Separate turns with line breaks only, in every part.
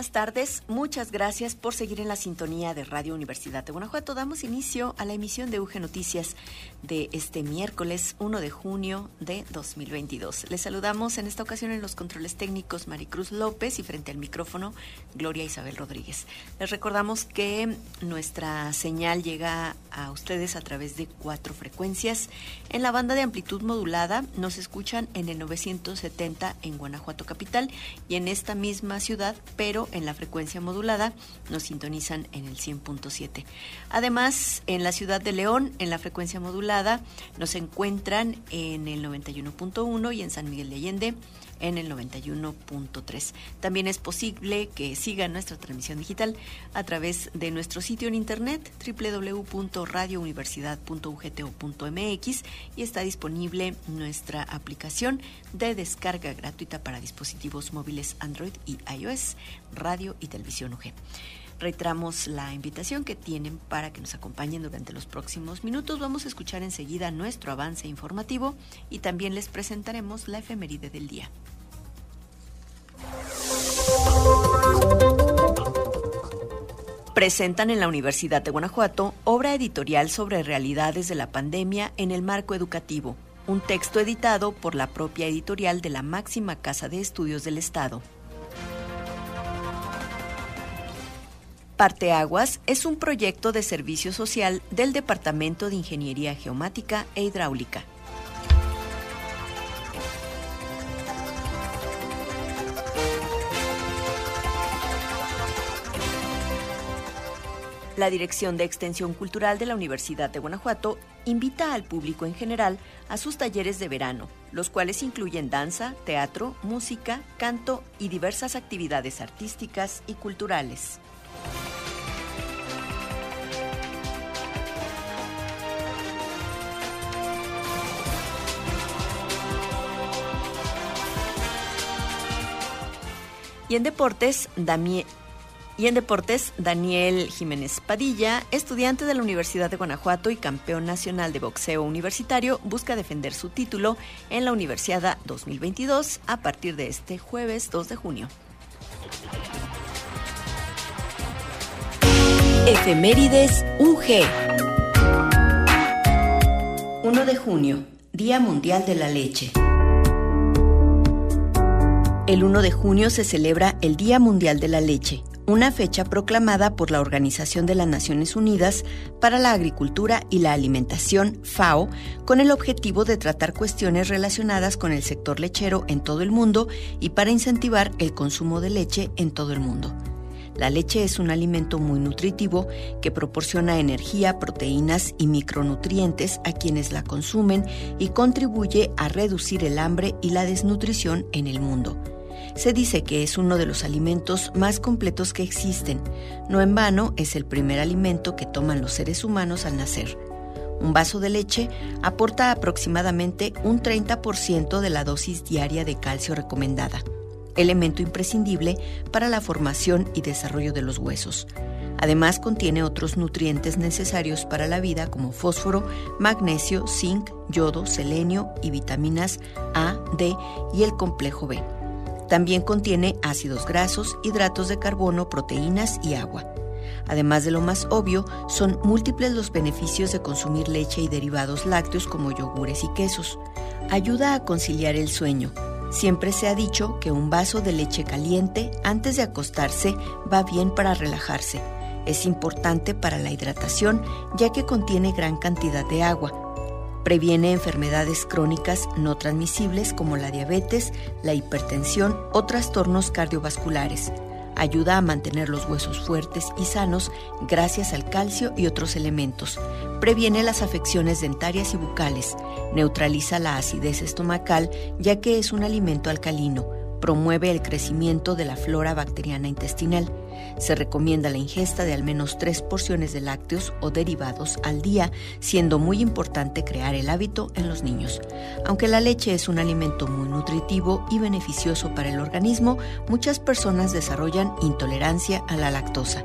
Buenas tardes. Muchas gracias por seguir en la sintonía de Radio Universidad de Guanajuato. Damos inicio a la emisión de UG Noticias de este miércoles 1 de junio de 2022. Les saludamos en esta ocasión en los controles técnicos Maricruz López y frente al micrófono Gloria Isabel Rodríguez. Les recordamos que nuestra señal llega a ustedes a través de cuatro frecuencias. En la banda de amplitud modulada nos escuchan en el 970 en Guanajuato Capital y en esta misma ciudad, pero en la frecuencia modulada nos sintonizan en el 100.7. Además, en la ciudad de León, en la frecuencia modulada, nos encuentran en el 91.1 y en San Miguel de Allende en el 91.3. También es posible que sigan nuestra transmisión digital a través de nuestro sitio en internet www.radiouniversidad.ugto.mx y está disponible nuestra aplicación de descarga gratuita para dispositivos móviles Android y iOS, radio y televisión UG reiteramos la invitación que tienen para que nos acompañen durante los próximos minutos. Vamos a escuchar enseguida nuestro avance informativo y también les presentaremos la efeméride del día. Presentan en la Universidad de Guanajuato obra editorial sobre realidades de la pandemia en el marco educativo, un texto editado por la propia editorial de la máxima casa de estudios del Estado. Parteaguas es un proyecto de servicio social del Departamento de Ingeniería Geomática e Hidráulica. La Dirección de Extensión Cultural de la Universidad de Guanajuato invita al público en general a sus talleres de verano, los cuales incluyen danza, teatro, música, canto y diversas actividades artísticas y culturales. Y en deportes, y en deportes, Daniel Jiménez Padilla, estudiante de la Universidad de Guanajuato y campeón nacional de boxeo universitario, busca defender su título en la Universidad 2022 a partir de este jueves 2 de junio. Efemérides UG 1 de junio, Día Mundial de la Leche. El 1 de junio se celebra el Día Mundial de la Leche, una fecha proclamada por la Organización de las Naciones Unidas para la Agricultura y la Alimentación, FAO, con el objetivo de tratar cuestiones relacionadas con el sector lechero en todo el mundo y para incentivar el consumo de leche en todo el mundo. La leche es un alimento muy nutritivo que proporciona energía, proteínas y micronutrientes a quienes la consumen y contribuye a reducir el hambre y la desnutrición en el mundo. Se dice que es uno de los alimentos más completos que existen. No en vano es el primer alimento que toman los seres humanos al nacer. Un vaso de leche aporta aproximadamente un 30% de la dosis diaria de calcio recomendada, elemento imprescindible para la formación y desarrollo de los huesos. Además contiene otros nutrientes necesarios para la vida como fósforo, magnesio, zinc, yodo, selenio y vitaminas A, D y el complejo B. También contiene ácidos grasos, hidratos de carbono, proteínas y agua. Además de lo más obvio, son múltiples los beneficios de consumir leche y derivados lácteos como yogures y quesos. Ayuda a conciliar el sueño. Siempre se ha dicho que un vaso de leche caliente antes de acostarse va bien para relajarse. Es importante para la hidratación ya que contiene gran cantidad de agua Previene enfermedades crónicas no transmisibles como la diabetes, la hipertensión o trastornos cardiovasculares. Ayuda a mantener los huesos fuertes y sanos gracias al calcio y otros elementos. Previene las afecciones dentarias y bucales. Neutraliza la acidez estomacal ya que es un alimento alcalino. Promueve el crecimiento de la flora bacteriana intestinal. Se recomienda la ingesta de al menos tres porciones de lácteos o derivados al día, siendo muy importante crear el hábito en los niños. Aunque la leche es un alimento muy nutritivo y beneficioso para el organismo, muchas personas desarrollan intolerancia a la lactosa.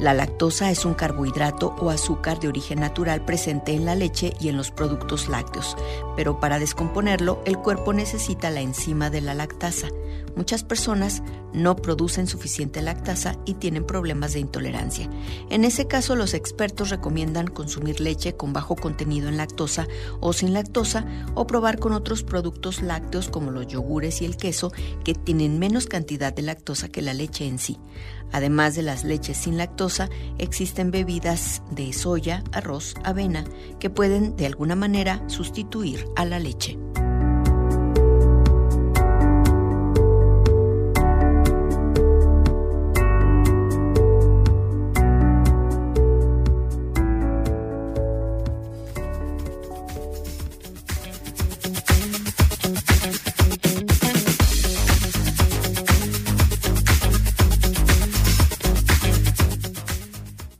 La lactosa es un carbohidrato o azúcar de origen natural presente en la leche y en los productos lácteos, pero para descomponerlo el cuerpo necesita la enzima de la lactasa. Muchas personas no producen suficiente lactasa y tienen problemas de intolerancia. En ese caso, los expertos recomiendan consumir leche con bajo contenido en lactosa o sin lactosa o probar con otros productos lácteos como los yogures y el queso que tienen menos cantidad de lactosa que la leche en sí. Además de las leches sin lactosa, existen bebidas de soya, arroz, avena, que pueden de alguna manera sustituir a la leche.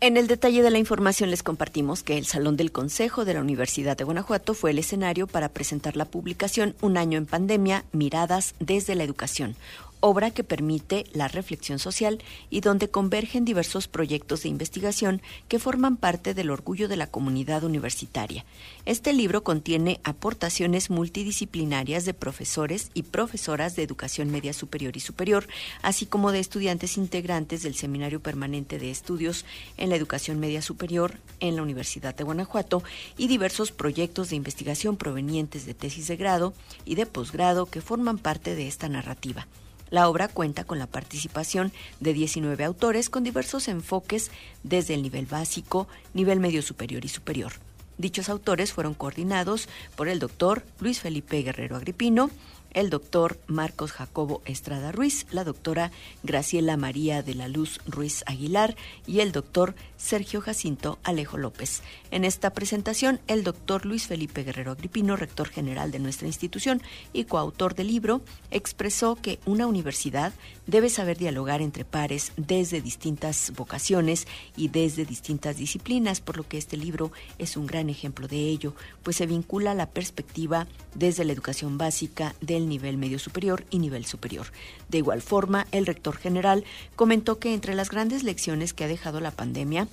En el detalle de la información les compartimos que el Salón del Consejo de la Universidad de Guanajuato fue el escenario para presentar la publicación Un año en pandemia, miradas desde la educación, obra que permite la reflexión social y donde convergen diversos proyectos de investigación que forman parte del orgullo de la comunidad universitaria. Este libro contiene aportaciones multidisciplinarias de profesores y profesoras de educación media superior y superior, así como de estudiantes integrantes del Seminario Permanente de Estudios en la Educación Media Superior en la Universidad de Guanajuato y diversos proyectos de investigación provenientes de tesis de grado y de posgrado que forman parte de esta narrativa. La obra cuenta con la participación de 19 autores con diversos enfoques desde el nivel básico, nivel medio superior y superior. Dichos autores fueron coordinados por el doctor Luis Felipe Guerrero Agripino, el doctor Marcos Jacobo Estrada Ruiz, la doctora Graciela María de la Luz Ruiz Aguilar y el doctor Sergio Jacinto Alejo López. En esta presentación, el doctor Luis Felipe Guerrero Agripino, rector general de nuestra institución y coautor del libro, expresó que una universidad debe saber dialogar entre pares desde distintas vocaciones y desde distintas disciplinas, por lo que este libro es un gran ejemplo de ello, pues se vincula la perspectiva desde la educación básica del nivel medio superior y nivel superior. De igual forma, el rector general comentó que entre las grandes lecciones que ha dejado la pandemia,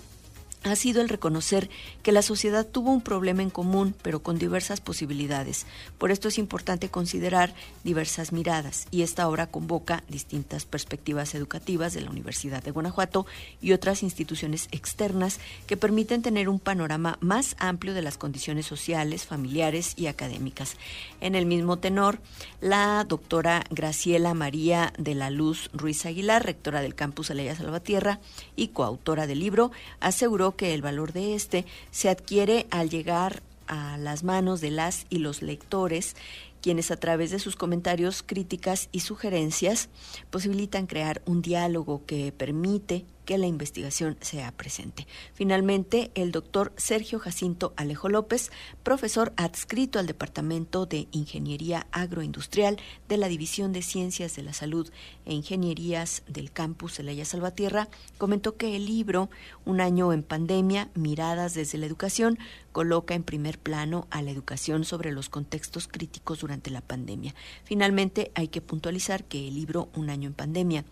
ha sido el reconocer que la sociedad tuvo un problema en común, pero con diversas posibilidades. Por esto es importante considerar diversas miradas y esta obra convoca distintas perspectivas educativas de la Universidad de Guanajuato y otras instituciones externas que permiten tener un panorama más amplio de las condiciones sociales, familiares y académicas. En el mismo tenor, la doctora Graciela María de la Luz Ruiz Aguilar, rectora del campus Aleya Salvatierra y coautora del libro, aseguró que el valor de este se adquiere al llegar a las manos de las y los lectores quienes a través de sus comentarios, críticas y sugerencias posibilitan crear un diálogo que permite que la investigación sea presente. Finalmente, el doctor Sergio Jacinto Alejo López, profesor adscrito al Departamento de Ingeniería Agroindustrial de la División de Ciencias de la Salud e Ingenierías del campus Celaya Salvatierra, comentó que el libro Un año en pandemia, miradas desde la educación, coloca en primer plano a la educación sobre los contextos críticos durante la pandemia. Finalmente, hay que puntualizar que el libro Un año en pandemia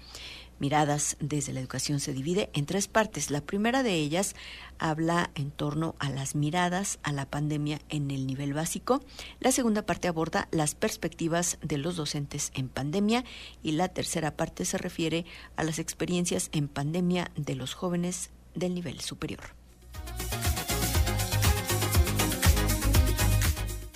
Miradas desde la educación se divide en tres partes. La primera de ellas habla en torno a las miradas a la pandemia en el nivel básico. La segunda parte aborda las perspectivas de los docentes en pandemia y la tercera parte se refiere a las experiencias en pandemia de los jóvenes del nivel superior.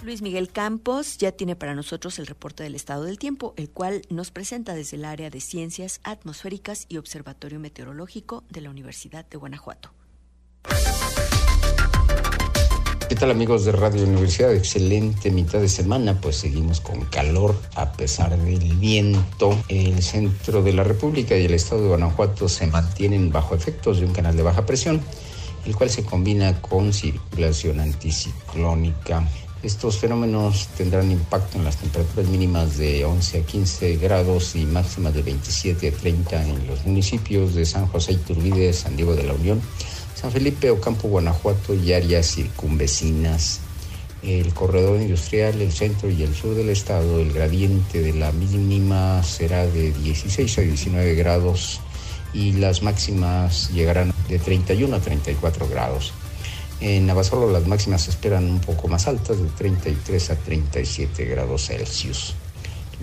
Luis Miguel Campos ya tiene para nosotros el reporte del estado del tiempo, el cual nos presenta desde el área de Ciencias Atmosféricas y Observatorio Meteorológico de la Universidad de Guanajuato.
¿Qué tal amigos de Radio Universidad? Excelente mitad de semana, pues seguimos con calor a pesar del viento. El centro de la República y el estado de Guanajuato se mantienen bajo efectos de un canal de baja presión, el cual se combina con circulación anticiclónica Estos fenómenos tendrán impacto en las temperaturas mínimas de 11 a 15 grados y máximas de 27 a 30 en los municipios de San José Iturbide, San Diego de la Unión, San Felipe, Ocampo, Guanajuato y áreas circunvecinas. El corredor industrial, el centro y el sur del estado, el gradiente de la mínima será de 16 a 19 grados y las máximas llegarán de 31 a 34 grados. En Navasolo las máximas esperan un poco más altas, de 33 a 37 grados Celsius.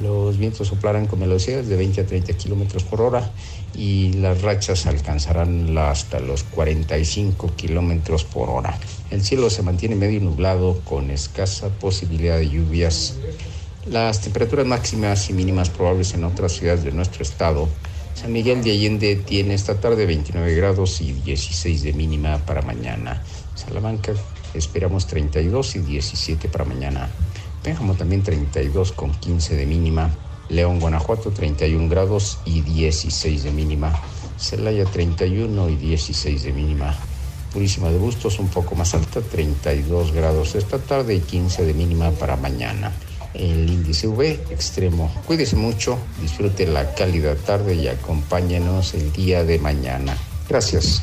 Los vientos soplarán con velocidades de 20 a 30 kilómetros por hora y las rachas alcanzarán hasta los 45 kilómetros por hora. El cielo se mantiene medio nublado con escasa posibilidad de lluvias. Las temperaturas máximas y mínimas probables en otras ciudades de nuestro estado. San Miguel de Allende tiene esta tarde 29 grados y 16 de mínima para mañana. Salamanca esperamos 32 y 17 para mañana. Pénjamo también 32 con 15 de mínima. León, Guanajuato 31 grados y 16 de mínima. Celaya 31 y 16 de mínima. Purísima de Bustos un poco más alta, 32 grados esta tarde y 15 de mínima para mañana. El índice V extremo. Cuídese mucho, disfrute la cálida tarde y acompáñenos el día de mañana. Gracias.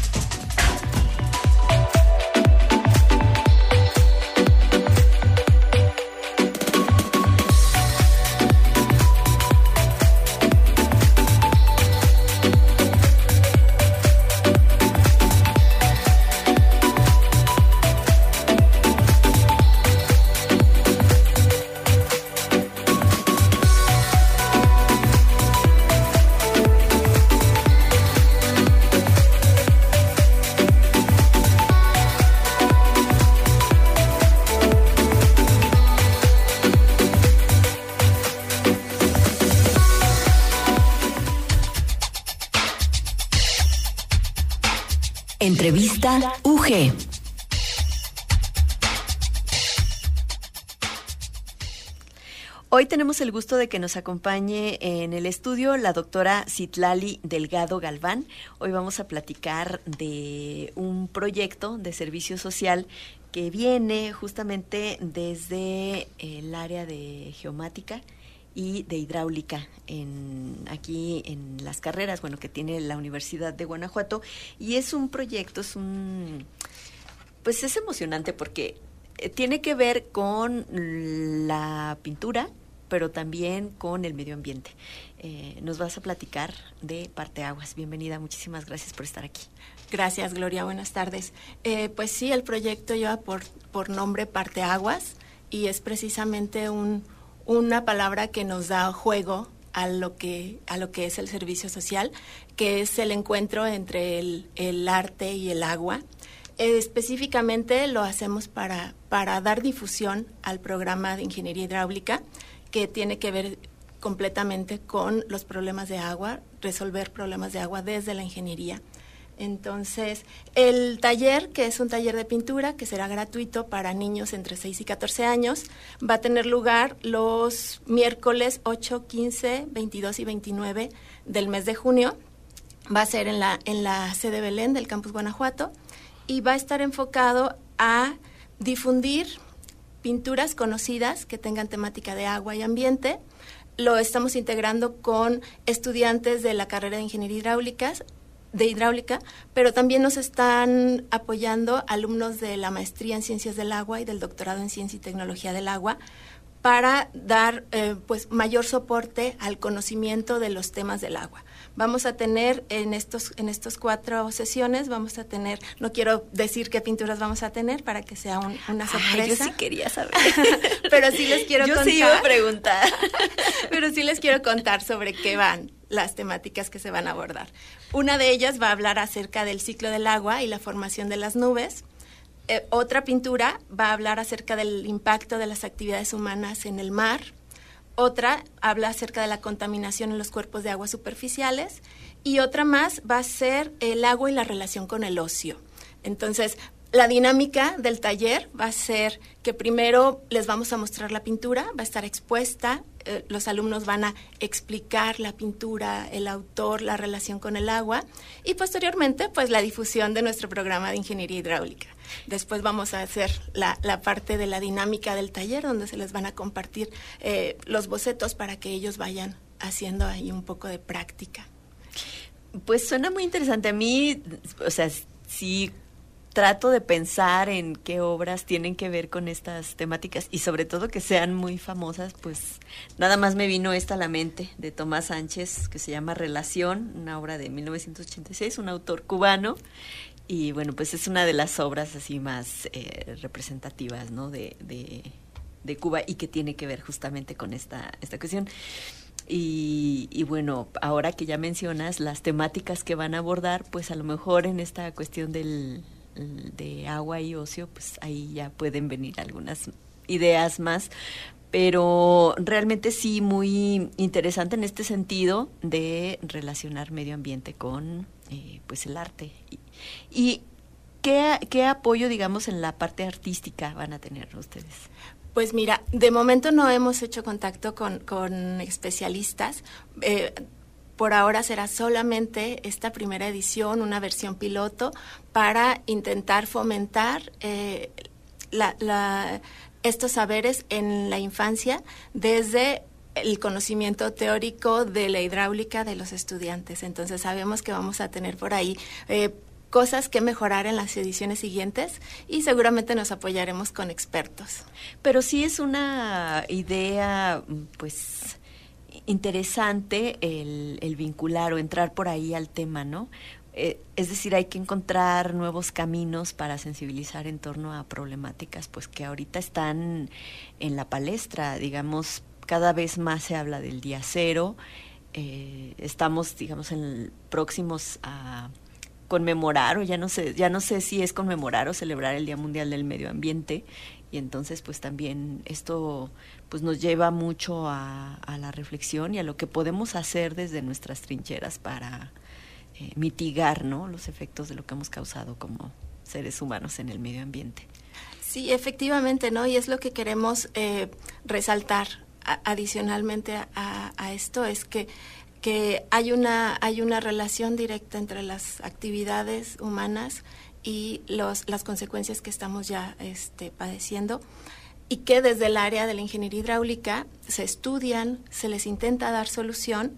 Hoy tenemos el gusto de que nos acompañe en el estudio la doctora Citlali Delgado Galván. Hoy vamos a platicar de un proyecto de servicio social que viene justamente desde el área de geomática y de hidráulica en, aquí en las carreras, bueno, que tiene la Universidad de Guanajuato. Y es un proyecto, es un... Pues es emocionante porque eh, tiene que ver con la pintura, pero también con el medio ambiente. Eh, nos vas a platicar de Parteaguas. Bienvenida, muchísimas gracias por estar aquí.
Gracias, Gloria. Buenas tardes. Eh, pues sí, el proyecto lleva por, por nombre Parteaguas y es precisamente un, una palabra que nos da juego a lo que, a lo que es el servicio social, que es el encuentro entre el, arte y el agua. específicamente lo hacemos para, para dar difusión al programa de ingeniería hidráulica, que tiene que ver completamente con los problemas de agua, resolver problemas de agua desde la ingeniería. Entonces, el taller, que es un taller de pintura, que será gratuito para niños entre 6 y 14 años, va a tener lugar los miércoles 8, 15, 22 y 29 del mes de junio. Va a ser en la, en la sede Belén del Campus Guanajuato y va a estar enfocado a difundir pinturas conocidas que tengan temática de agua y ambiente. Lo estamos integrando con estudiantes de la carrera de Ingeniería Hidráulicas, de hidráulica, pero también nos están apoyando alumnos de la maestría en ciencias del agua y del doctorado en ciencia y tecnología del agua para dar eh, pues mayor soporte al conocimiento de los temas del agua. Vamos a tener en estos en estos cuatro sesiones vamos a tener no quiero decir qué pinturas vamos a tener para que sea una sorpresa.
yo sí quería saber,
pero sí les quiero
yo
contar.
sí iba a preguntar,
pero sí les quiero contar sobre qué van las temáticas que se van a abordar. Una de ellas va a hablar acerca del ciclo del agua y la formación de las nubes. Eh, otra pintura va a hablar acerca del impacto de las actividades humanas en el mar. Otra habla acerca de la contaminación en los cuerpos de agua superficiales y otra más va a ser el agua y la relación con el ocio. Entonces, la dinámica del taller va a ser que primero les vamos a mostrar la pintura, va a estar expuesta, eh, los alumnos van a explicar la pintura, el autor, la relación con el agua y posteriormente pues la difusión de nuestro programa de ingeniería hidráulica. Después vamos a hacer la, parte de la dinámica del taller donde se les van a compartir eh, los bocetos para que ellos vayan haciendo ahí un poco de práctica.
Pues suena muy interesante. A mí, o sea, sí trato de pensar en qué obras tienen que ver con estas temáticas y sobre todo que sean muy famosas, pues nada más me vino esta a la mente de Tomás Sánchez que se llama Relación, una obra de 1986, un autor cubano y bueno, pues es una de las obras así más eh, representativas, ¿no? De, de, Cuba y que tiene que ver justamente con esta, esta cuestión. Y, bueno, ahora que ya mencionas las temáticas que van a abordar, pues a lo mejor en esta cuestión del, de agua y ocio, pues ahí ya pueden venir algunas ideas más, pero realmente sí muy interesante en este sentido de relacionar medio ambiente con eh, pues el arte. ¿Y, qué, qué, apoyo, digamos, en la parte artística van a tener ustedes?
Pues mira, de momento no hemos hecho contacto con, con especialistas. Eh, por ahora será solamente esta primera edición, una versión piloto, para intentar fomentar eh, estos saberes en la infancia desde el conocimiento teórico de la hidráulica de los estudiantes. Entonces sabemos que vamos a tener por ahí eh, cosas que mejorar en las ediciones siguientes y seguramente nos apoyaremos con expertos.
Pero sí es una idea, pues interesante el, vincular o entrar por ahí al tema, ¿no? Eh, es decir, hay que encontrar nuevos caminos para sensibilizar en torno a problemáticas pues que ahorita están en la palestra, digamos, cada vez más se habla del día cero, eh, estamos, digamos, en próximos a conmemorar o ya no sé, ya no sé si es conmemorar o celebrar el Día Mundial del Medio Ambiente. Y entonces pues también esto pues nos lleva mucho a, la reflexión y a lo que podemos hacer desde nuestras trincheras para eh, mitigar ¿no? los efectos de lo que hemos causado como seres humanos en el medio ambiente.
Sí, efectivamente, ¿no? Y es lo que queremos eh, resaltar adicionalmente a, esto, es que, que hay, una, hay una relación directa entre las actividades humanas y los, las consecuencias que estamos ya este, padeciendo y que desde el área de la ingeniería hidráulica se estudian, se les intenta dar solución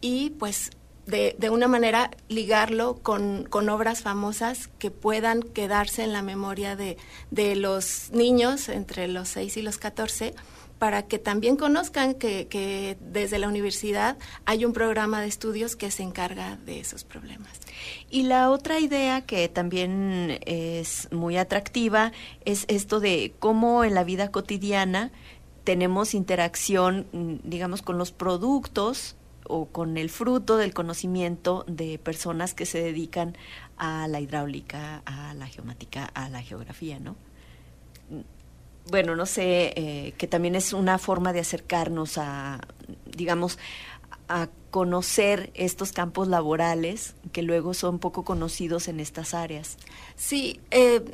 y pues de, de una manera ligarlo con, con, obras famosas que puedan quedarse en la memoria de, de los niños entre los 6 y los 14 para que también conozcan que, que, desde la universidad hay un programa de estudios que se encarga de esos problemas.
Y la otra idea que también es muy atractiva es esto de cómo en la vida cotidiana tenemos interacción, mm, digamos, con los productos o con el fruto del conocimiento de personas que se dedican a la hidráulica, a la geomática, a la geografía, ¿no? Bueno, no sé, eh, que también es una forma de acercarnos a, digamos, a conocer estos campos laborales que luego son poco conocidos en estas áreas.
Sí, eh,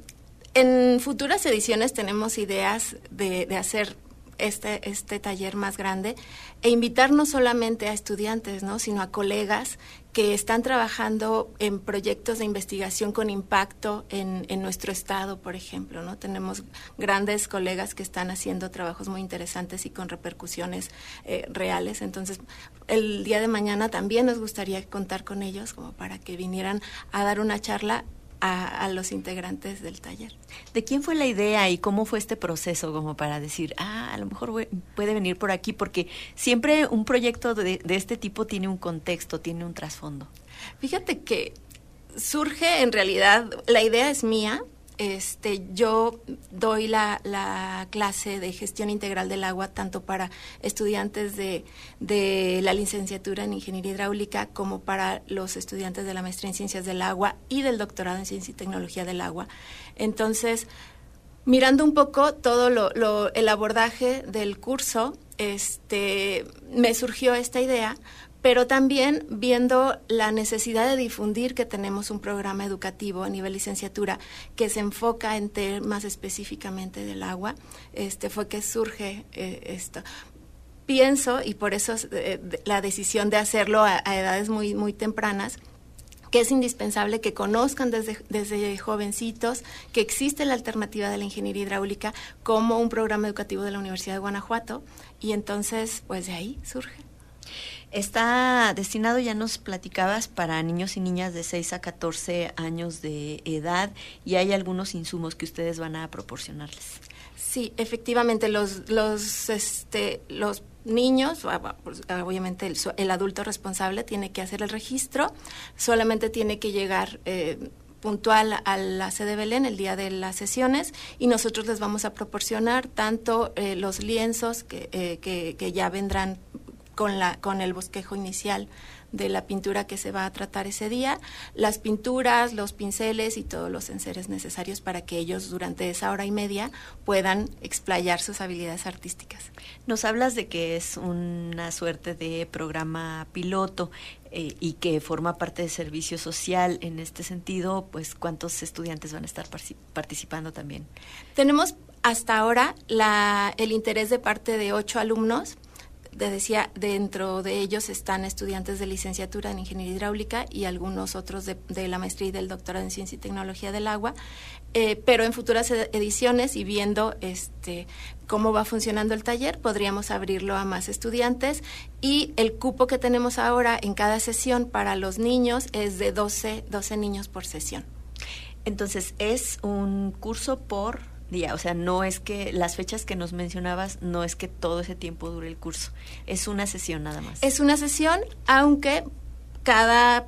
en futuras ediciones tenemos ideas de, de hacer este, este taller más grande e invitar no solamente a estudiantes, ¿no? sino a colegas que están trabajando en proyectos de investigación con impacto en, en, nuestro estado, por ejemplo. ¿no? Tenemos grandes colegas que están haciendo trabajos muy interesantes y con repercusiones eh, reales. Entonces, el día de mañana también nos gustaría contar con ellos como para que vinieran a dar una charla a, los integrantes del taller.
¿De quién fue la idea y cómo fue este proceso como para decir, ah, a lo mejor puede venir por aquí? Porque siempre un proyecto de, de este tipo tiene un contexto, tiene un trasfondo.
Fíjate que surge en realidad, la idea es mía, este, yo doy la, la, clase de gestión integral del agua tanto para estudiantes de, la licenciatura en ingeniería hidráulica como para los estudiantes de la maestría en ciencias del agua y del doctorado en ciencia y tecnología del agua. Entonces, mirando un poco todo lo, el abordaje del curso, este, me surgió esta idea pero también viendo la necesidad de difundir que tenemos un programa educativo a nivel licenciatura que se enfoca en temas específicamente del agua, este fue que surge eh, esto. Pienso, y por eso eh, la decisión de hacerlo a, edades muy, muy tempranas, que es indispensable que conozcan desde, desde jovencitos que existe la alternativa de la ingeniería hidráulica como un programa educativo de la Universidad de Guanajuato y entonces pues de ahí surge.
Está destinado, ya nos platicabas, para niños y niñas de 6 a 14 años de edad y hay algunos insumos que ustedes van a proporcionarles.
Sí, efectivamente, los, los, este, los niños, pues, obviamente el, el, adulto responsable tiene que hacer el registro, solamente tiene que llegar eh, puntual a la sede Belén el día de las sesiones y nosotros les vamos a proporcionar tanto eh, los lienzos que, eh, que, que, ya vendrán con, la, con el bosquejo inicial de la pintura que se va a tratar ese día, las pinturas, los pinceles y todos los enseres necesarios para que ellos durante esa hora y media puedan explayar sus habilidades artísticas.
Nos hablas de que es una suerte de programa piloto eh, y que forma parte de servicio social. En este sentido, pues, ¿cuántos estudiantes van a estar participando también?
Tenemos hasta ahora la, el interés de parte de ocho alumnos te decía, dentro de ellos están estudiantes de licenciatura en ingeniería hidráulica y algunos otros de, la maestría y del doctorado en ciencia y tecnología del agua, eh, pero en futuras ediciones y viendo este cómo va funcionando el taller, podríamos abrirlo a más estudiantes y el cupo que tenemos ahora en cada sesión para los niños es de 12, 12 niños por sesión.
Entonces, es un curso por día. O sea, no es que las fechas que nos mencionabas, no es que todo ese tiempo dure el curso. Es una sesión nada más.
Es una sesión, aunque cada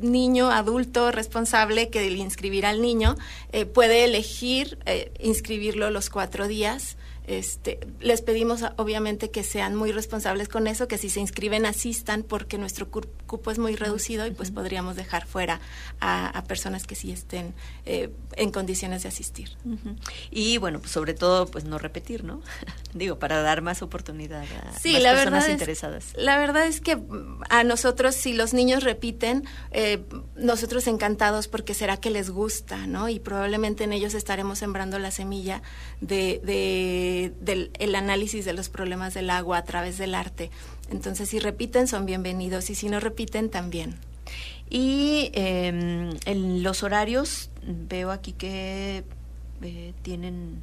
niño adulto responsable que le inscribirá al niño eh, puede elegir eh, inscribirlo los cuatro días este, les pedimos obviamente que sean muy responsables con eso, que si se inscriben asistan porque nuestro cupo es muy reducido y pues podríamos dejar fuera a, personas que sí estén eh, en condiciones de asistir.
Y bueno, pues sobre todo pues no repetir, ¿no? Digo, para dar más oportunidad a
sí,
las
la
personas
verdad
interesadas.
la verdad es que mm, a nosotros, si los niños repiten, eh, nosotros encantados porque será que les gusta, ¿no? Y probablemente en ellos estaremos sembrando la semilla de del el análisis de los problemas del agua a través del arte. Entonces, si repiten, son bienvenidos y si no repiten, también.
Y em, en los horarios, veo aquí que eh, tienen...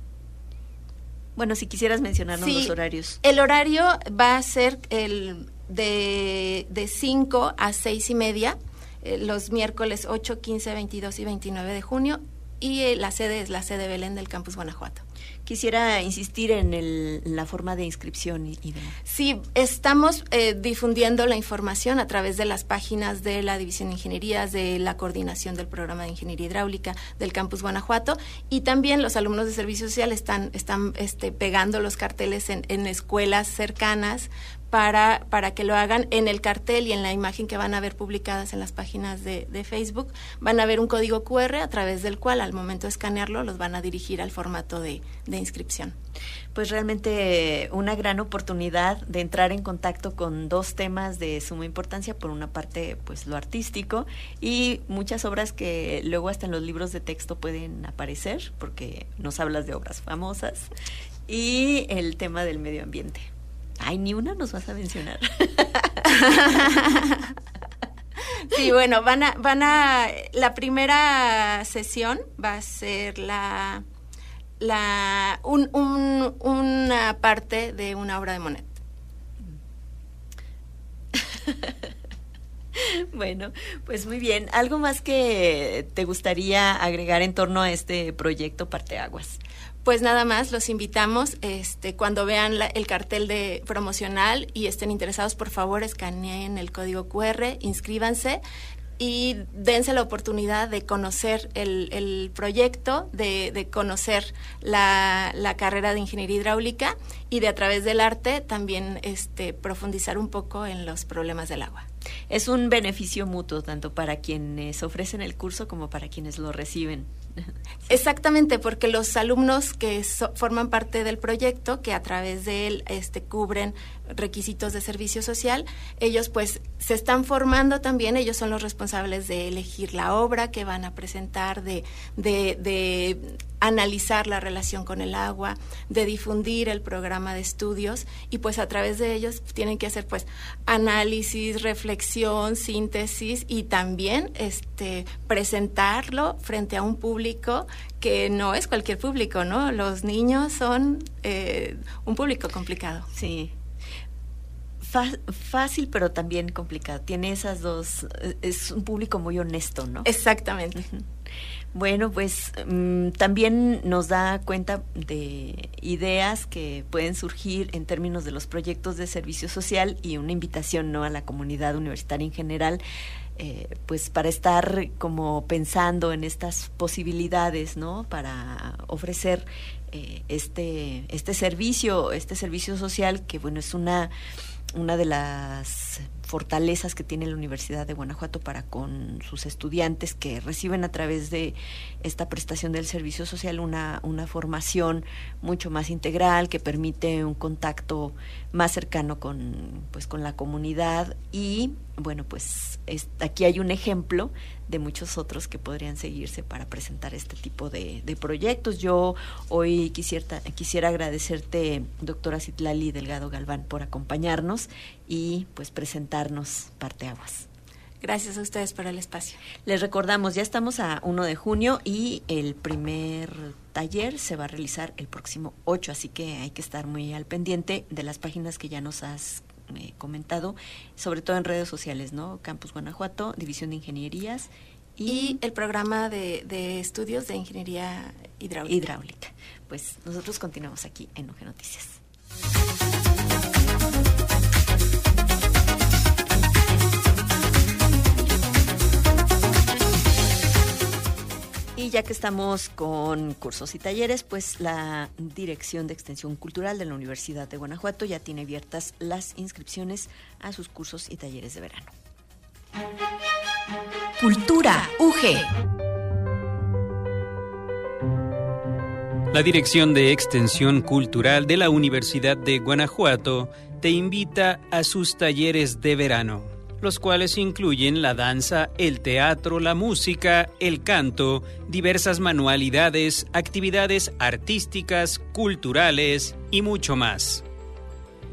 Bueno, si quisieras mencionarnos los horarios.
El horario va a ser el de 5 a seis y media, eh, los miércoles 8, 15, 22 y 29 de junio, y eh, la sede es la sede Belén del Campus Guanajuato.
Quisiera insistir en el, la forma de inscripción y, demás.
Sí, estamos eh, difundiendo la información a través de las páginas de la División de Ingenierías, de la coordinación del programa de Ingeniería Hidráulica del Campus Guanajuato y también los alumnos de Servicio Social están, están este, pegando los carteles en, en escuelas cercanas para, para que lo hagan en el cartel y en la imagen que van a ver publicadas en las páginas de, de, Facebook. Van a ver un código QR a través del cual al momento de escanearlo los van a dirigir al formato de, de inscripción.
Pues realmente una gran oportunidad de entrar en contacto con dos temas de suma importancia. Por una parte, pues lo artístico y muchas obras que luego hasta en los libros de texto pueden aparecer porque nos hablas de obras famosas y el tema del medio ambiente. Ay, ni una nos vas a mencionar.
sí, bueno, van a, van a, la primera sesión va a ser la, la, un, un, una parte de una obra de Monet.
Bueno, pues muy bien. ¿Algo más que te gustaría agregar en torno a este proyecto Parteaguas?
Pues nada más los invitamos este cuando vean el cartel de promocional y estén interesados por favor escaneen el código QR inscríbanse y dense la oportunidad de conocer el, proyecto, de, conocer la, carrera de ingeniería hidráulica y de a través del arte también este, profundizar un poco en los problemas del agua.
Es un beneficio mutuo tanto para quienes ofrecen el curso como para quienes lo reciben.
Exactamente, porque los alumnos que forman parte del proyecto, que a través de él este, cubren requisitos de servicio social, ellos pues se están formando también, ellos son los responsables de elegir la obra que van a presentar, de, de, de analizar la relación con el agua, de difundir el programa de estudios y pues a través de ellos tienen que hacer pues análisis, reflexión, síntesis y también este presentarlo frente a un público que no es cualquier público, ¿no? Los niños son eh, un público complicado.
Sí, fácil, pero también complicado. Tiene esas dos, es un público muy honesto, ¿no?
Exactamente.
Bueno, pues mm, también nos da cuenta de ideas que pueden surgir en términos de los proyectos de servicio social y una invitación no a la comunidad universitaria en general, eh, pues para estar como pensando en estas posibilidades, ¿no? Para ofrecer eh, este este servicio, este servicio social que bueno es una una de las fortalezas que tiene la Universidad de Guanajuato para con sus estudiantes que reciben a través de esta prestación del servicio social una, una formación mucho más integral que permite un contacto más cercano con, pues, con la comunidad y bueno, pues aquí hay un ejemplo de muchos otros que podrían seguirse para presentar este tipo de, proyectos. Yo hoy quisiera, quisiera agradecerte, doctora Citlali Delgado Galván, por acompañarnos y pues presentarnos Parteaguas.
Gracias a ustedes por el espacio.
Les recordamos, ya estamos a 1 de junio y el primer taller se va a realizar el próximo 8, así que hay que estar muy al pendiente de las páginas que ya nos has eh, comentado, sobre todo en redes sociales, ¿no? Campus Guanajuato, División de Ingenierías
y, el programa de, de, estudios de Ingeniería Hidráulica.
Hidráulica. Pues nosotros continuamos aquí en UG Noticias. Ya que estamos con cursos y talleres, pues la Dirección de Extensión Cultural de la Universidad de Guanajuato ya tiene abiertas las inscripciones a sus cursos y talleres de verano.
Cultura UG. La Dirección de Extensión Cultural de la Universidad de Guanajuato te invita a sus talleres de verano los cuales incluyen la danza, el teatro, la música, el canto, diversas manualidades, actividades artísticas, culturales y mucho más.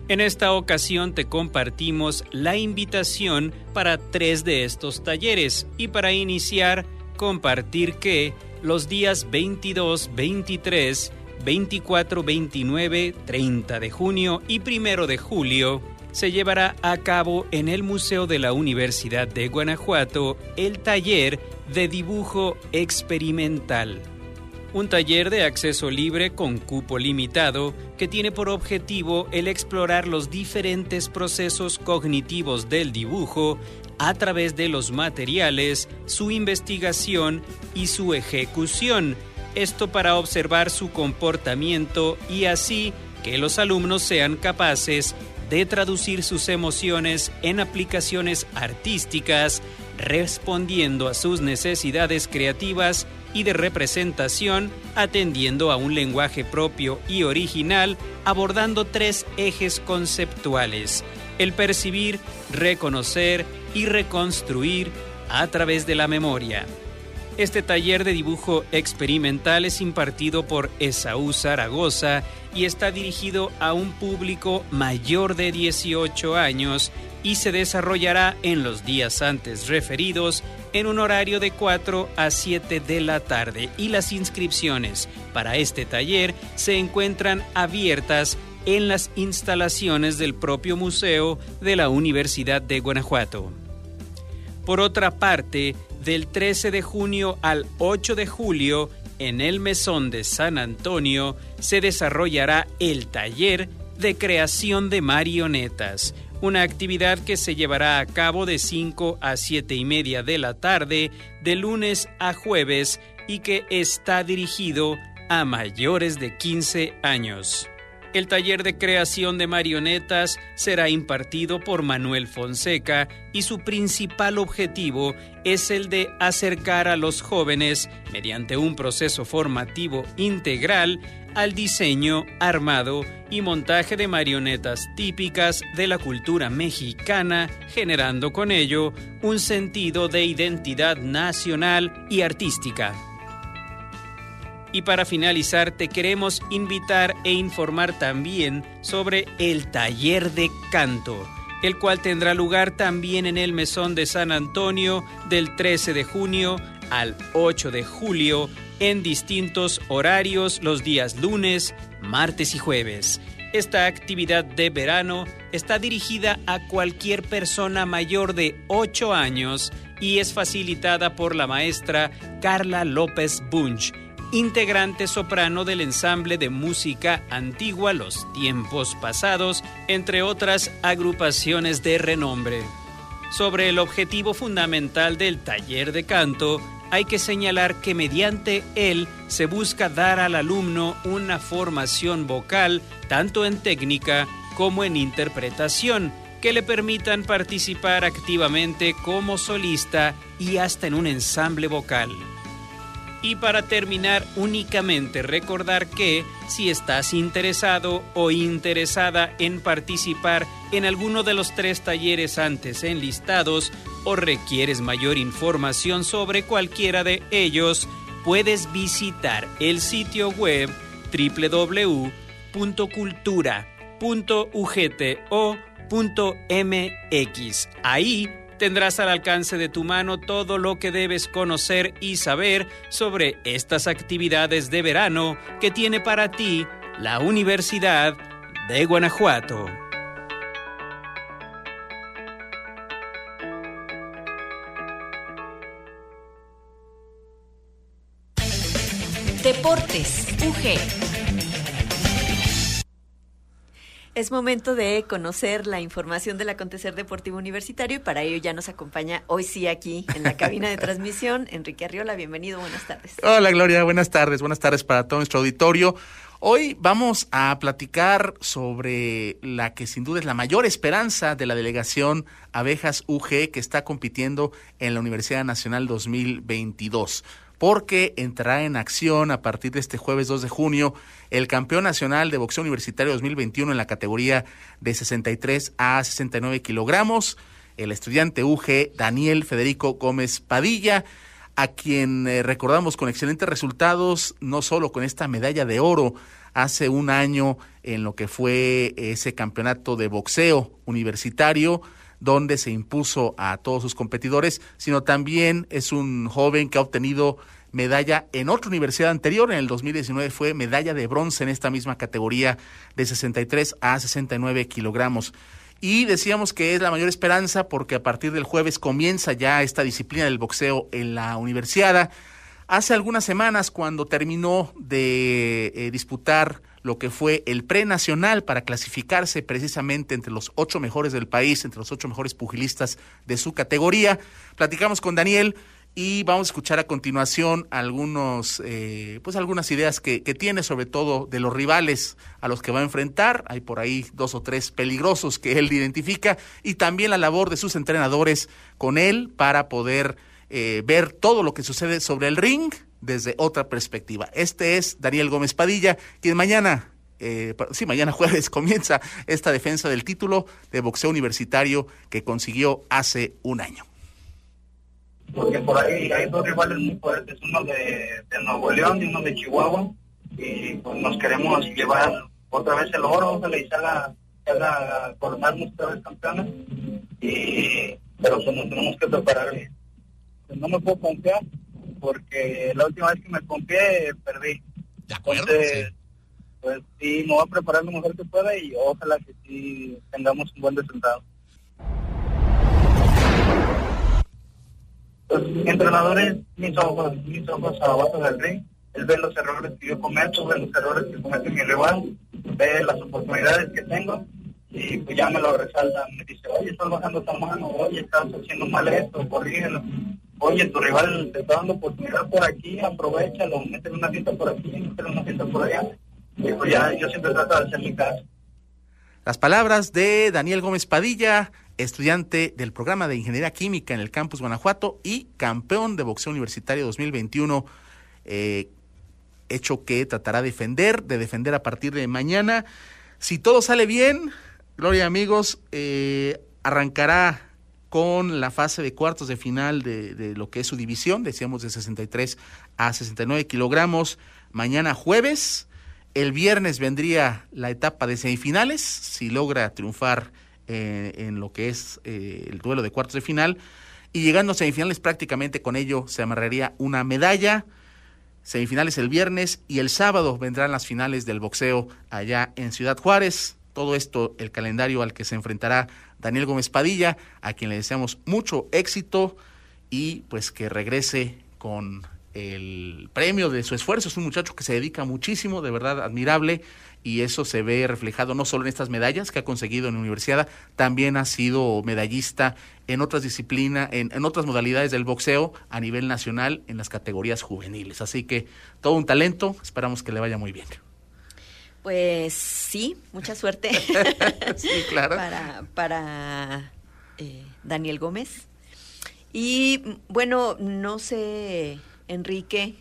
En esta ocasión te compartimos la invitación para tres de estos talleres y para iniciar compartir que los días 22, 23, 24, 29, 30 de junio y 1 de julio se llevará a cabo en el Museo de la Universidad de Guanajuato el taller de dibujo experimental. Un taller de acceso libre con cupo limitado que tiene por objetivo el explorar los diferentes procesos cognitivos del dibujo a través de los materiales, su investigación y su ejecución. Esto para observar su comportamiento y así que los alumnos sean capaces de traducir sus emociones en aplicaciones artísticas, respondiendo a sus necesidades creativas y de representación, atendiendo a un lenguaje propio y original, abordando tres ejes conceptuales, el percibir, reconocer y reconstruir a través de la memoria. Este taller de dibujo experimental es impartido por Esaú Zaragoza y está dirigido a un público mayor de 18 años y se desarrollará en los días antes referidos en un horario de 4 a 7 de la tarde y las inscripciones para este taller se encuentran abiertas en las instalaciones del propio museo de la Universidad de Guanajuato. Por otra parte, del 13 de junio al 8 de julio, en el Mesón de San Antonio, se desarrollará el taller de creación de marionetas, una actividad que se llevará a cabo de 5 a 7 y media de la tarde, de lunes a jueves, y que está dirigido a mayores de 15 años. El taller de creación de marionetas será impartido por Manuel Fonseca y su principal objetivo es el de acercar a los jóvenes, mediante un proceso formativo integral, al diseño, armado y montaje de marionetas típicas de la cultura mexicana, generando con ello un sentido de identidad nacional y artística. Y para finalizar, te queremos invitar e informar también sobre el taller de canto, el cual tendrá lugar también en el Mesón de San Antonio del 13 de junio al 8 de julio en distintos horarios los días lunes, martes y jueves. Esta actividad de verano está dirigida a cualquier persona mayor de 8 años y es facilitada por la maestra Carla López Bunch integrante soprano del ensamble de música antigua Los Tiempos Pasados, entre otras agrupaciones de renombre. Sobre el objetivo fundamental del taller de canto, hay que señalar que mediante él se busca dar al alumno una formación vocal tanto en técnica como en interpretación que le permitan participar activamente como solista y hasta en un ensamble vocal. Y para terminar, únicamente recordar que si estás interesado o interesada en participar en alguno de los tres talleres antes enlistados o requieres mayor información sobre cualquiera de ellos, puedes visitar el sitio web www.cultura.ugto.mx. Ahí tendrás al alcance de tu mano todo lo que debes conocer y saber sobre estas actividades de verano que tiene para ti la Universidad de Guanajuato.
Deportes, UG. Es momento de conocer la información del acontecer deportivo universitario y para ello ya nos acompaña hoy sí aquí en la cabina de transmisión Enrique Arriola. Bienvenido, buenas tardes.
Hola Gloria, buenas tardes, buenas tardes para todo nuestro auditorio. Hoy vamos a platicar sobre la que sin duda es la mayor esperanza de la delegación Abejas UG que está compitiendo en la Universidad Nacional 2022 porque entrará en acción a partir de este jueves 2 de junio el campeón nacional de boxeo universitario 2021 en la categoría de 63 a 69 kilogramos, el estudiante UG Daniel Federico Gómez Padilla, a quien eh, recordamos con excelentes resultados, no solo con esta medalla de oro hace un año en lo que fue ese campeonato de boxeo universitario, donde se impuso a todos sus competidores, sino también es un joven que ha obtenido medalla en otra universidad anterior, en el 2019 fue medalla de bronce en esta misma categoría de 63 a 69 kilogramos. Y decíamos que es la mayor esperanza porque a partir del jueves comienza ya esta disciplina del boxeo en la universidad. Hace algunas semanas, cuando terminó de eh, disputar lo que fue el pre-nacional para clasificarse precisamente entre los ocho mejores del país, entre los ocho mejores pugilistas de su categoría. Platicamos con Daniel y vamos a escuchar a continuación algunos, eh, pues algunas ideas que, tiene, sobre todo de los rivales a los que va a enfrentar. Hay por ahí dos o tres peligrosos que él identifica y también la labor de sus entrenadores con él para poder eh, ver todo lo que sucede sobre el ring desde otra perspectiva. Este es Daniel Gómez Padilla, quien mañana, eh, sí, mañana jueves comienza esta defensa del título de boxeo universitario que consiguió hace un año.
Porque por ahí hay dos rivales muy fuertes, uno de, Nuevo León y uno de Chihuahua, y pues nos queremos llevar otra vez el oro, ojalá y salga, salga coronarnos otra vez campeones, y, pero pues nos tenemos que preparar no me puedo confiar porque la última vez que me confié perdí.
De acuerdo.
Entonces, pues sí, me voy a preparar lo mejor que pueda y ojalá que sí tengamos un buen resultado. Pues mi entrenador es mis ojos, mis ojos abajo del ring. Él ve los errores que yo cometo, ve los errores que comete mi rival, ve las oportunidades que tengo y pues ya me lo resalta. Me dice, oye, estás bajando tu mano, oye, estás haciendo mal esto, corrígelo oye, tu rival te está dando oportunidad por aquí, aprovechalo, métele una cinta por aquí, métele una cinta por allá. Y pues ya yo siempre trato de hacer mi caso.
Las palabras de Daniel Gómez Padilla, estudiante del programa de Ingeniería Química en el campus Guanajuato y campeón de boxeo universitario 2021, eh, hecho que tratará de defender, de defender a partir de mañana. Si todo sale bien, Gloria amigos, eh, arrancará con la fase de cuartos de final de, lo que es su división, decíamos de 63 a 69 kilogramos, mañana jueves. El viernes vendría la etapa de semifinales, si logra triunfar eh, en lo que es eh, el duelo de cuartos de final. Y llegando a semifinales, prácticamente con ello se amarraría una medalla. Semifinales el viernes y el sábado vendrán las finales del boxeo allá en Ciudad Juárez. Todo esto, el calendario al que se enfrentará Daniel Gómez Padilla, a quien le deseamos mucho éxito y pues que regrese con el premio de su esfuerzo. Es un muchacho que se dedica muchísimo, de verdad admirable, y eso se ve reflejado no solo en estas medallas que ha conseguido en la universidad, también ha sido medallista en otras disciplinas, en, en, otras modalidades del boxeo a nivel nacional en las categorías juveniles. Así que todo un talento, esperamos que le vaya muy bien.
Pues sí, mucha suerte.
sí, claro.
Para, para eh, Daniel Gómez. Y bueno, no sé Enrique,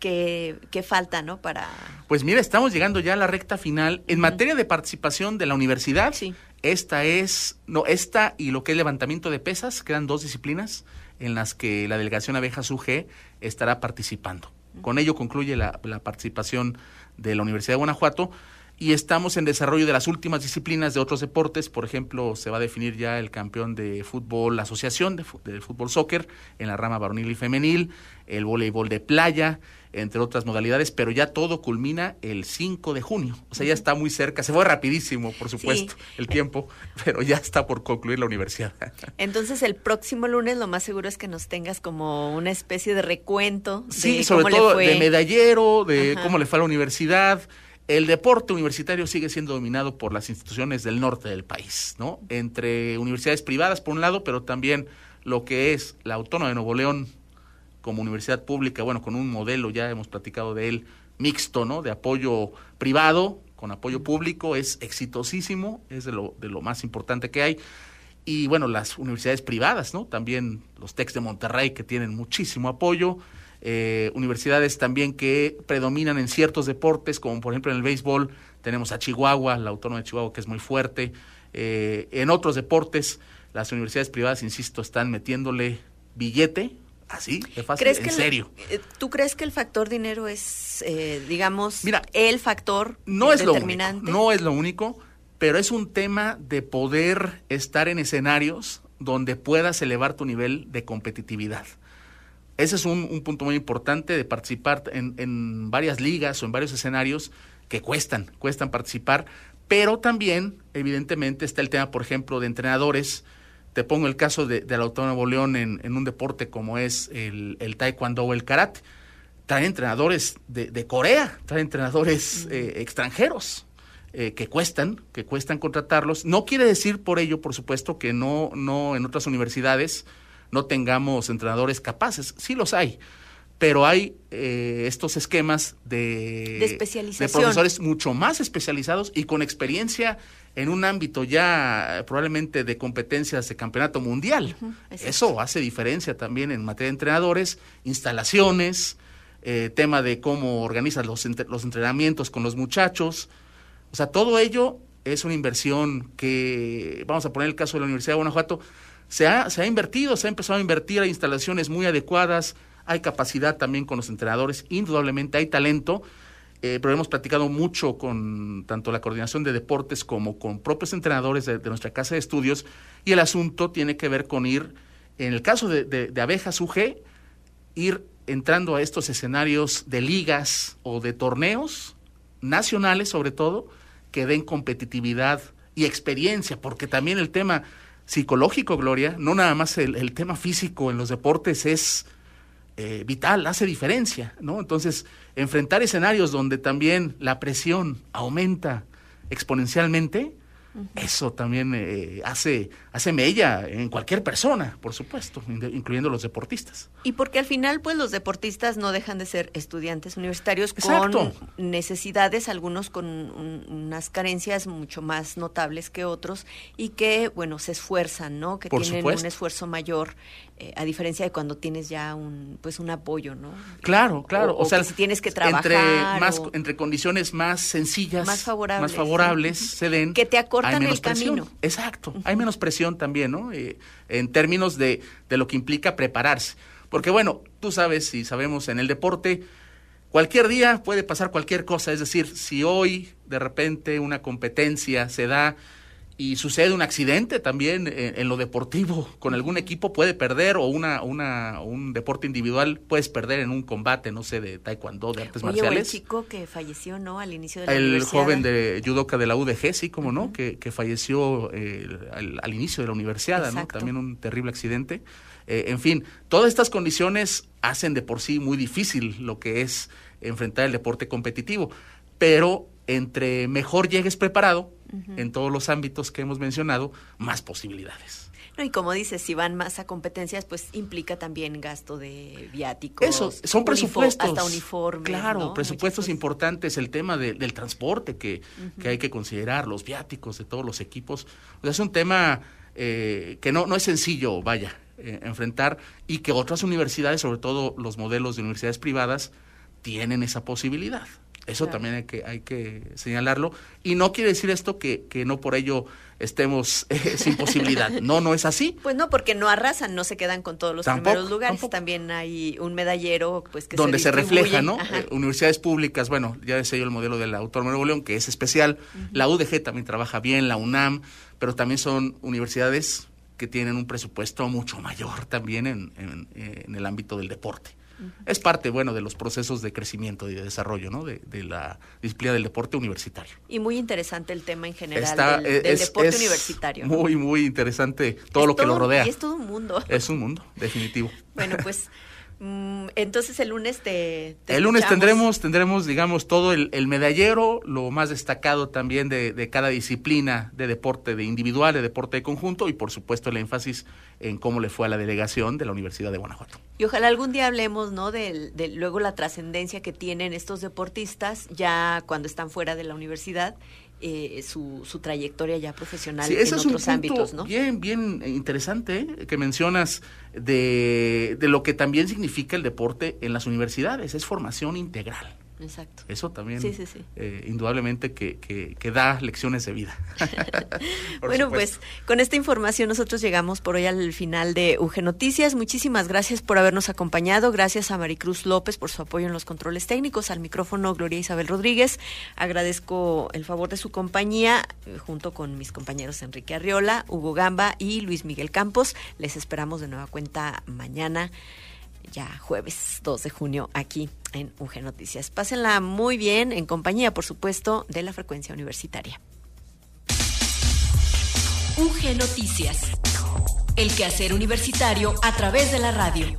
¿qué, qué falta, ¿no? Para...
Pues mira, estamos llegando ya a la recta final. En uh -huh. materia de participación de la universidad,
sí.
esta es, no, esta y lo que es levantamiento de pesas, quedan dos disciplinas en las que la delegación Abejas UG estará participando. Con ello concluye la, la participación de la Universidad de Guanajuato y estamos en desarrollo de las últimas disciplinas de otros deportes. Por ejemplo, se va a definir ya el campeón de fútbol asociación, de, de fútbol soccer, en la rama varonil y femenil, el voleibol de playa, entre otras modalidades, pero ya todo culmina el 5 de junio. O sea, ya está muy cerca. Se fue rapidísimo, por supuesto, sí. el tiempo, pero ya está por concluir la universidad.
Entonces, el próximo lunes lo más seguro es que nos tengas como una especie de recuento.
Sí,
de
sobre
cómo
todo
le fue.
de medallero, de Ajá. cómo le fue a la universidad. El deporte universitario sigue siendo dominado por las instituciones del norte del país, ¿no? Entre universidades privadas, por un lado, pero también lo que es la Autónoma de Nuevo León como universidad pública, bueno, con un modelo, ya hemos platicado de él, mixto, ¿no? De apoyo privado con apoyo público, es exitosísimo, es de lo, de lo más importante que hay. Y bueno, las universidades privadas, ¿no? También los TECs de Monterrey que tienen muchísimo apoyo, eh, universidades también que predominan en ciertos deportes, como por ejemplo en el béisbol tenemos a Chihuahua, la Autónoma de Chihuahua que es muy fuerte. Eh, en otros deportes, las universidades privadas, insisto, están metiéndole billete, así, de fácil,
¿Crees
en
que
serio.
El, ¿Tú crees que el factor dinero es, eh, digamos,
Mira,
el factor
no es
determinante?
Lo único, no es lo único, pero es un tema de poder estar en escenarios donde puedas elevar tu nivel de competitividad. Ese es un, un punto muy importante de participar en, en, varias ligas o en varios escenarios que cuestan, cuestan participar, pero también, evidentemente, está el tema, por ejemplo, de entrenadores. Te pongo el caso de, de la Autónoma León en, en, un deporte como es el, el taekwondo o el karate. Traen entrenadores de, de Corea, traen entrenadores eh, extranjeros. Eh, que cuestan, que cuestan contratarlos. No quiere decir por ello, por supuesto, que no, no en otras universidades no tengamos entrenadores capaces, sí los hay, pero hay eh, estos esquemas de,
de, especialización.
de profesores mucho más especializados y con experiencia en un ámbito ya probablemente de competencias de campeonato mundial. Uh -huh, Eso hace diferencia también en materia de entrenadores, instalaciones, eh, tema de cómo organizas los, los entrenamientos con los muchachos. O sea, todo ello es una inversión que, vamos a poner el caso de la Universidad de Guanajuato, se ha, se ha invertido, se ha empezado a invertir, hay instalaciones muy adecuadas, hay capacidad también con los entrenadores, indudablemente hay talento, eh, pero hemos platicado mucho con tanto la coordinación de deportes como con propios entrenadores de, nuestra casa de estudios y el asunto tiene que ver con ir, en el caso de, de, de Abejas UG, ir entrando a estos escenarios de ligas o de torneos nacionales sobre todo, que den competitividad y experiencia, porque también el tema psicológico, Gloria, no nada más el, el tema físico en los deportes es eh, vital, hace diferencia, ¿no? Entonces, enfrentar escenarios donde también la presión aumenta exponencialmente, Eso también eh, hace, hace mella en cualquier persona, por supuesto, incluyendo los deportistas.
Y porque al final, pues los deportistas no dejan de ser estudiantes universitarios con necesidades, algunos con unas carencias mucho más notables que otros, y que, bueno, se esfuerzan, ¿no? Que tienen un esfuerzo mayor eh, a diferencia de cuando tienes ya un pues un apoyo, ¿no?
Claro, claro.
O, sea, si tienes que trabajar
entre más entre condiciones más sencillas, más favorables, más favorables se den
que te acortan el camino.
Exacto. Hay menos presión también, ¿no? Eh, en términos de, de lo que implica prepararse, porque bueno, tú sabes y sabemos en el deporte cualquier día puede pasar cualquier cosa, es decir, si hoy de repente una competencia se da y sucede un accidente también en, lo deportivo. Con algún equipo puede perder o una, una un deporte individual puedes perder en un combate no sé de taekwondo de artes marciales.
el chico que falleció no al inicio de la
el joven de judoka de la UDG sí como no que, que falleció eh, al, inicio de la universidad no también un terrible accidente. Eh, en fin todas estas condiciones hacen de por sí muy difícil lo que es enfrentar el deporte competitivo pero entre mejor llegues preparado en todos los ámbitos que hemos mencionado, más posibilidades.
No, y como dices, si van más a competencias, pues implica también gasto de viáticos.
Eso, son presupuestos.
hasta uniformes.
Claro, presupuestos importantes, el tema del transporte que, que, hay que considerar, los viáticos de todos los equipos. O sea, es un tema eh, que no, no es sencillo, vaya, eh, enfrentar y que otras universidades, sobre todo los modelos de universidades privadas, tienen esa posibilidad. Eso también hay que, hay que señalarlo. Y no quiere decir esto que, que no por ello estemos eh, sin posibilidad. No, no es así.
Pues no, porque no arrasan, no se quedan con todos los primeros lugares. También hay un medallero pues que
Donde se, refleja, ¿no? Eh, universidades públicas, bueno, ya decía yo el modelo del Autónoma de Nuevo León, que es especial. La UDG también trabaja bien, la UNAM, pero también son universidades que tienen un presupuesto mucho mayor también en, en el ámbito del deporte. Es parte, bueno, de los procesos de crecimiento y de desarrollo, ¿no? De, la disciplina del deporte universitario.
Y muy interesante el tema en general del, deporte universitario.
Muy, muy interesante todo lo que lo rodea.
es todo un mundo.
Es un mundo, definitivo.
Bueno, pues entonces el lunes te...
el lunes tendremos, tendremos, digamos, todo el, medallero, lo más destacado también de, cada disciplina de deporte de individual, de deporte de conjunto y por supuesto el énfasis en cómo le fue a la delegación de la Universidad de Guanajuato.
Y ojalá algún día hablemos, ¿no? De, de luego la trascendencia que tienen estos deportistas ya cuando están fuera de la universidad eh, su, su, trayectoria ya profesional en otros ámbitos, ¿no?
Bien, bien interesante ¿eh? que mencionas de, de lo que también significa el deporte en las universidades, es formación integral.
Exacto.
Eso también, eh, indudablemente, que, que, da lecciones de vida.
bueno, pues con esta información nosotros llegamos por hoy al final de UG Noticias. Muchísimas gracias por habernos acompañado. Gracias a Maricruz López por su apoyo en los controles técnicos. Al micrófono, Gloria Isabel Rodríguez. Agradezco el favor de su compañía eh, junto con mis compañeros Enrique Arriola, Hugo Gamba y Luis Miguel Campos. Les esperamos de nueva cuenta mañana ya jueves 2 de junio aquí en UG Noticias. Pásenla muy bien en compañía, por supuesto, de la frecuencia universitaria.
UG Noticias. El quehacer universitario a través de la radio.